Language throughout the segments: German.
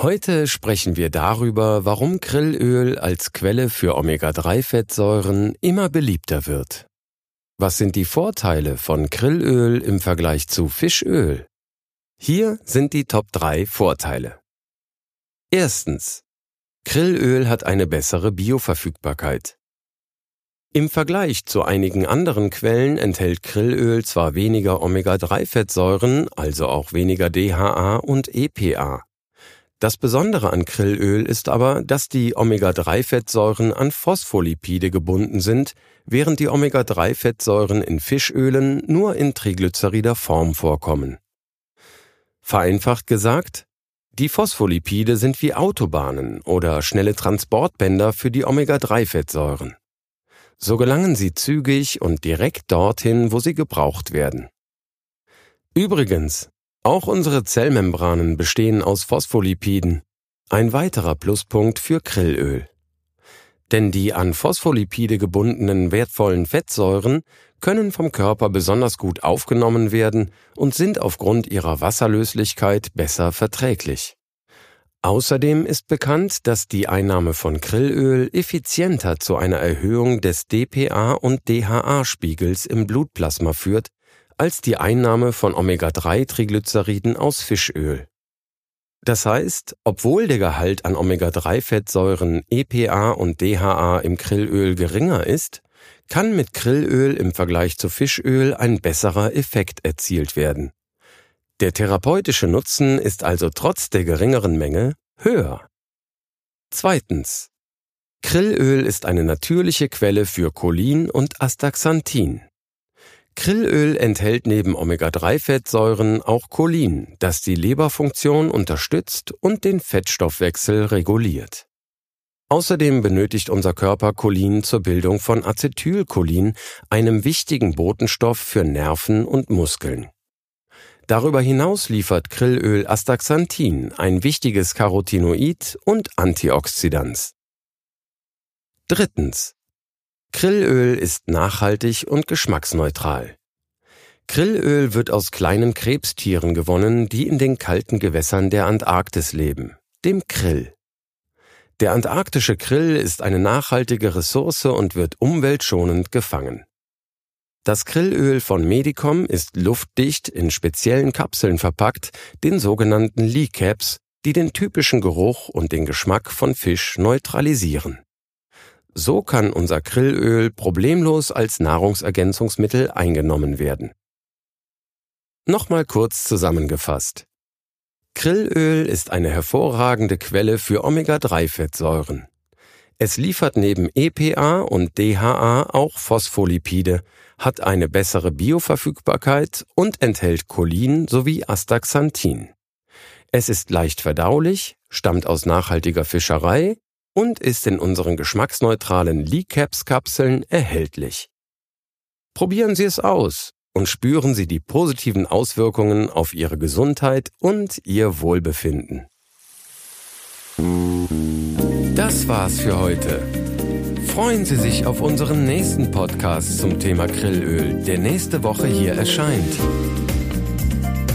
Heute sprechen wir darüber, warum Grillöl als Quelle für Omega-3-Fettsäuren immer beliebter wird. Was sind die Vorteile von Grillöl im Vergleich zu Fischöl? Hier sind die Top 3 Vorteile. Erstens. Grillöl hat eine bessere Bioverfügbarkeit. Im Vergleich zu einigen anderen Quellen enthält Grillöl zwar weniger Omega-3-Fettsäuren, also auch weniger DHA und EPA. Das Besondere an Grillöl ist aber, dass die Omega-3-Fettsäuren an Phospholipide gebunden sind, während die Omega-3-Fettsäuren in Fischölen nur in triglycerider Form vorkommen. Vereinfacht gesagt, die Phospholipide sind wie Autobahnen oder schnelle Transportbänder für die Omega-3-Fettsäuren. So gelangen sie zügig und direkt dorthin, wo sie gebraucht werden. Übrigens, auch unsere Zellmembranen bestehen aus Phospholipiden, ein weiterer Pluspunkt für Grillöl. Denn die an Phospholipide gebundenen wertvollen Fettsäuren können vom Körper besonders gut aufgenommen werden und sind aufgrund ihrer Wasserlöslichkeit besser verträglich. Außerdem ist bekannt, dass die Einnahme von Grillöl effizienter zu einer Erhöhung des DPA und DHA-Spiegels im Blutplasma führt als die Einnahme von Omega-3-Triglyceriden aus Fischöl. Das heißt, obwohl der Gehalt an Omega-3-Fettsäuren EPA und DHA im Grillöl geringer ist, kann mit Grillöl im Vergleich zu Fischöl ein besserer Effekt erzielt werden. Der therapeutische Nutzen ist also trotz der geringeren Menge höher. Zweitens. Grillöl ist eine natürliche Quelle für Cholin und Astaxanthin. Grillöl enthält neben Omega-3-Fettsäuren auch Cholin, das die Leberfunktion unterstützt und den Fettstoffwechsel reguliert. Außerdem benötigt unser Körper Cholin zur Bildung von Acetylcholin, einem wichtigen Botenstoff für Nerven und Muskeln. Darüber hinaus liefert Grillöl Astaxanthin, ein wichtiges Carotinoid und Antioxidans. Drittens. Grillöl ist nachhaltig und geschmacksneutral. Grillöl wird aus kleinen Krebstieren gewonnen, die in den kalten Gewässern der Antarktis leben, dem Krill. Der antarktische Krill ist eine nachhaltige Ressource und wird umweltschonend gefangen. Das Grillöl von Medicom ist luftdicht in speziellen Kapseln verpackt, den sogenannten Lee Caps, die den typischen Geruch und den Geschmack von Fisch neutralisieren. So kann unser Grillöl problemlos als Nahrungsergänzungsmittel eingenommen werden. Nochmal kurz zusammengefasst. Grillöl ist eine hervorragende Quelle für Omega-3-Fettsäuren. Es liefert neben EPA und DHA auch Phospholipide, hat eine bessere Bioverfügbarkeit und enthält Cholin sowie Astaxanthin. Es ist leicht verdaulich, stammt aus nachhaltiger Fischerei und ist in unseren geschmacksneutralen Lee Caps Kapseln erhältlich. Probieren Sie es aus und spüren Sie die positiven Auswirkungen auf Ihre Gesundheit und Ihr Wohlbefinden. Das war's für heute. Freuen Sie sich auf unseren nächsten Podcast zum Thema Grillöl, der nächste Woche hier erscheint.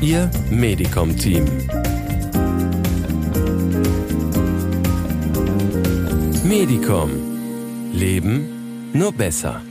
Ihr Medicom-Team. Medicom. Leben nur besser.